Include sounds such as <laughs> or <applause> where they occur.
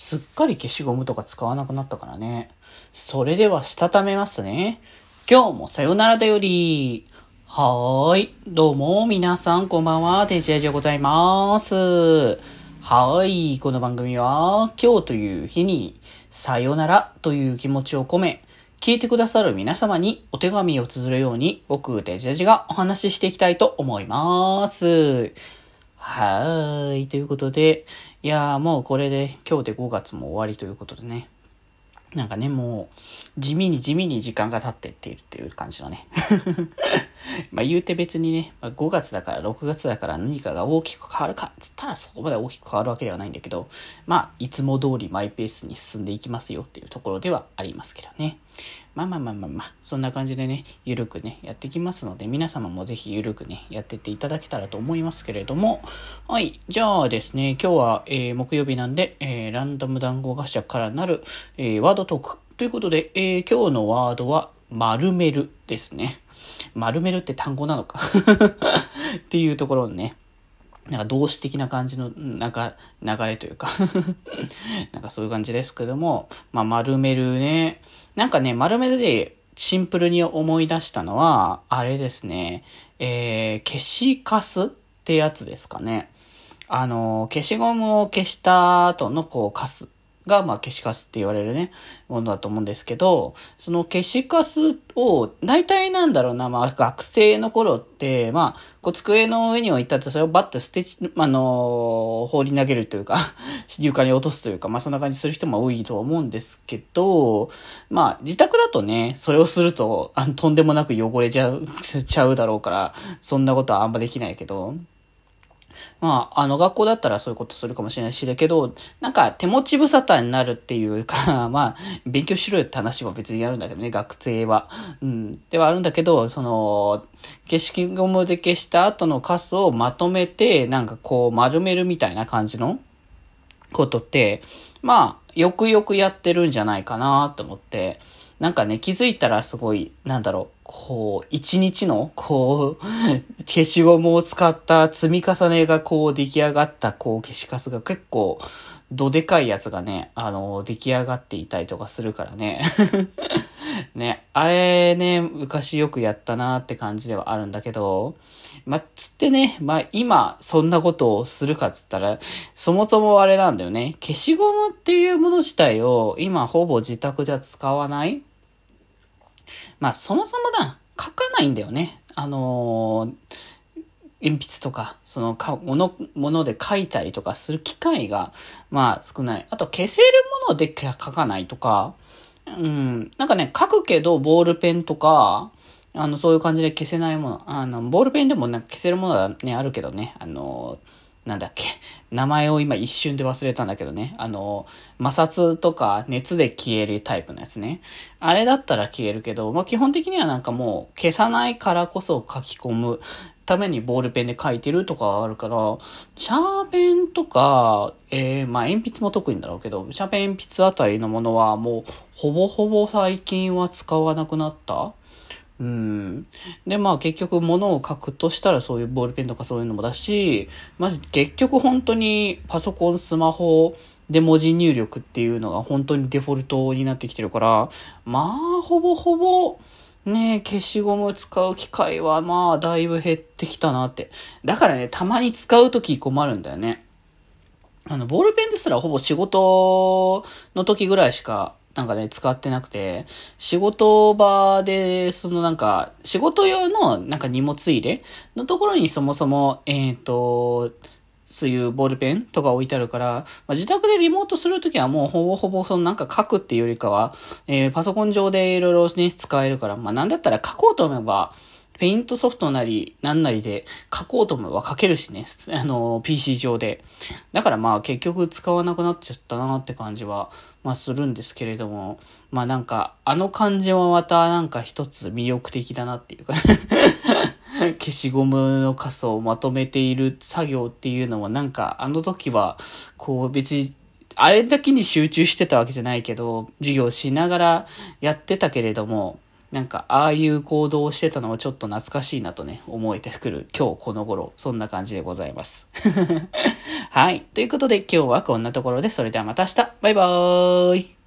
すっかり消しゴムとか使わなくなったからね。それでは、したためますね。今日もさよならだより。はーい。どうも、皆さん、こんばんは。デジェジでございます。はーい。この番組は、今日という日に、さよならという気持ちを込め、聞いてくださる皆様にお手紙を綴るように、僕、デジェジがお話ししていきたいと思います。はーい。ということで、いやーもうこれで今日で5月も終わりということでね。なんかね、もう、地味に地味に時間が経ってっているっていう感じだね。<laughs> まあ言うて別にね、ま5月だから6月だから何かが大きく変わるかっつったらそこまで大きく変わるわけではないんだけど、まあいつも通りマイペースに進んでいきますよっていうところではありますけどね。まあまあまあまあまあ、そんな感じでね、ゆるくね、やっていきますので、皆様もぜひゆるくね、やってっていただけたらと思いますけれども、はい、じゃあですね、今日は、えー、木曜日なんで、えー、ランダム談合ガシャからなる、えー、ワードトークということで、え今日のワードは、丸めるですね。丸めるって単語なのか？<laughs> っていうところね、なんか動詞的な感じの、なんか流れというか <laughs> なんかそういう感じですけども、まあ丸めるね。なんかね、丸めるでシンプルに思い出したのは、あれですね、えー、消しカスってやつですかね。あの、消しゴムを消した後のこうカスが、まあ、消しカスって言われるね、ものだと思うんですけど、その消しカスを、大体なんだろうな、まあ、学生の頃って、まあ、こう、机の上に置いたって、それをバッと捨て、あの放り投げるというか <laughs> 床に落とすというか、まあ、そんな感じする人も多いと思うんですけど、まあ、自宅だとね、それをすると、あとんでもなく汚れちゃう、<laughs> ちゃうだろうから、そんなことはあんまできないけど、まあ、あの学校だったらそういうことするかもしれないし、だけど、なんか手持ち無沙汰になるっていうか、<laughs> まあ、勉強しろよって話は別にやるんだけどね、学生は。うん。ではあるんだけど、その、消しゴムで消した後のカスをまとめて、なんかこう丸めるみたいな感じのことって、まあ、よくよくやってるんじゃないかなと思って、なんかね、気づいたらすごい、なんだろう、こう、一日の、こう、消しゴムを使った積み重ねがこう出来上がった、こう、消しカスが結構、どでかいやつがね、あの、出来上がっていたりとかするからね。<laughs> ね、あれね、昔よくやったなって感じではあるんだけど、まつってね、まあ、今、そんなことをするかっつったら、そもそもあれなんだよね。消しゴムっていうもの自体を、今ほぼ自宅じゃ使わないまあ、そもそもだ、書かないんだよね。あのー、鉛筆とか、そのか、もの、もので書いたりとかする機会が、まあ少ない。あと消せるもので書かないとか、うん、なんかね、書くけどボールペンとか、あの、そういう感じで消せないもの。あの、ボールペンでもなんか消せるものはね、あるけどね、あのなんだっけ、名前を今一瞬で忘れたんだけどね、あの、摩擦とか熱で消えるタイプのやつね。あれだったら消えるけど、まあ、基本的にはなんかもう消さないからこそ書き込むためにボールペンで書いてるとかあるから、シャーペンとか、えー、まあ鉛筆も特にだろうけど、シャーペン鉛筆あたりのものはもうほぼほぼ最近は使わなくなったうん。で、まあ結局物を書くとしたらそういうボールペンとかそういうのもだし、まず結局本当にパソコン、スマホで文字入力っていうのが本当にデフォルトになってきてるから、まあほぼほぼ、ね消しゴム使う機会はまあだいぶ減ってきたなって。だからね、たまに使うとき困るんだよね。あの、ボールペンですらほぼ仕事の時ぐらいしかなんかね、使ってなくて、仕事場で、そのなんか、仕事用のなんか荷物入れのところにそもそも、えっ、ー、と、そういうボールペンとか置いてあるから、まあ、自宅でリモートするときはもうほぼほぼそのなんか書くっていうよりかは、えー、パソコン上でいろいろね、使えるから、まあなんだったら書こうと思えば、ペイントソフトなり、なんなりで書こうと思えば書けるしね、<laughs> あの、PC 上で。だからまあ結局使わなくなっちゃったなって感じは、まあするんですけれども、まあなんか、あの感じはまたなんか一つ魅力的だなっていうか。<laughs> 消しゴムのカスをまとめている作業っていうのはなんかあの時はこう別にあれだけに集中してたわけじゃないけど授業しながらやってたけれどもなんか、ああいう行動をしてたのはちょっと懐かしいなとね、思えてくる今日この頃、そんな感じでございます。<laughs> はい。ということで今日はこんなところで、それではまた明日。バイバーイ。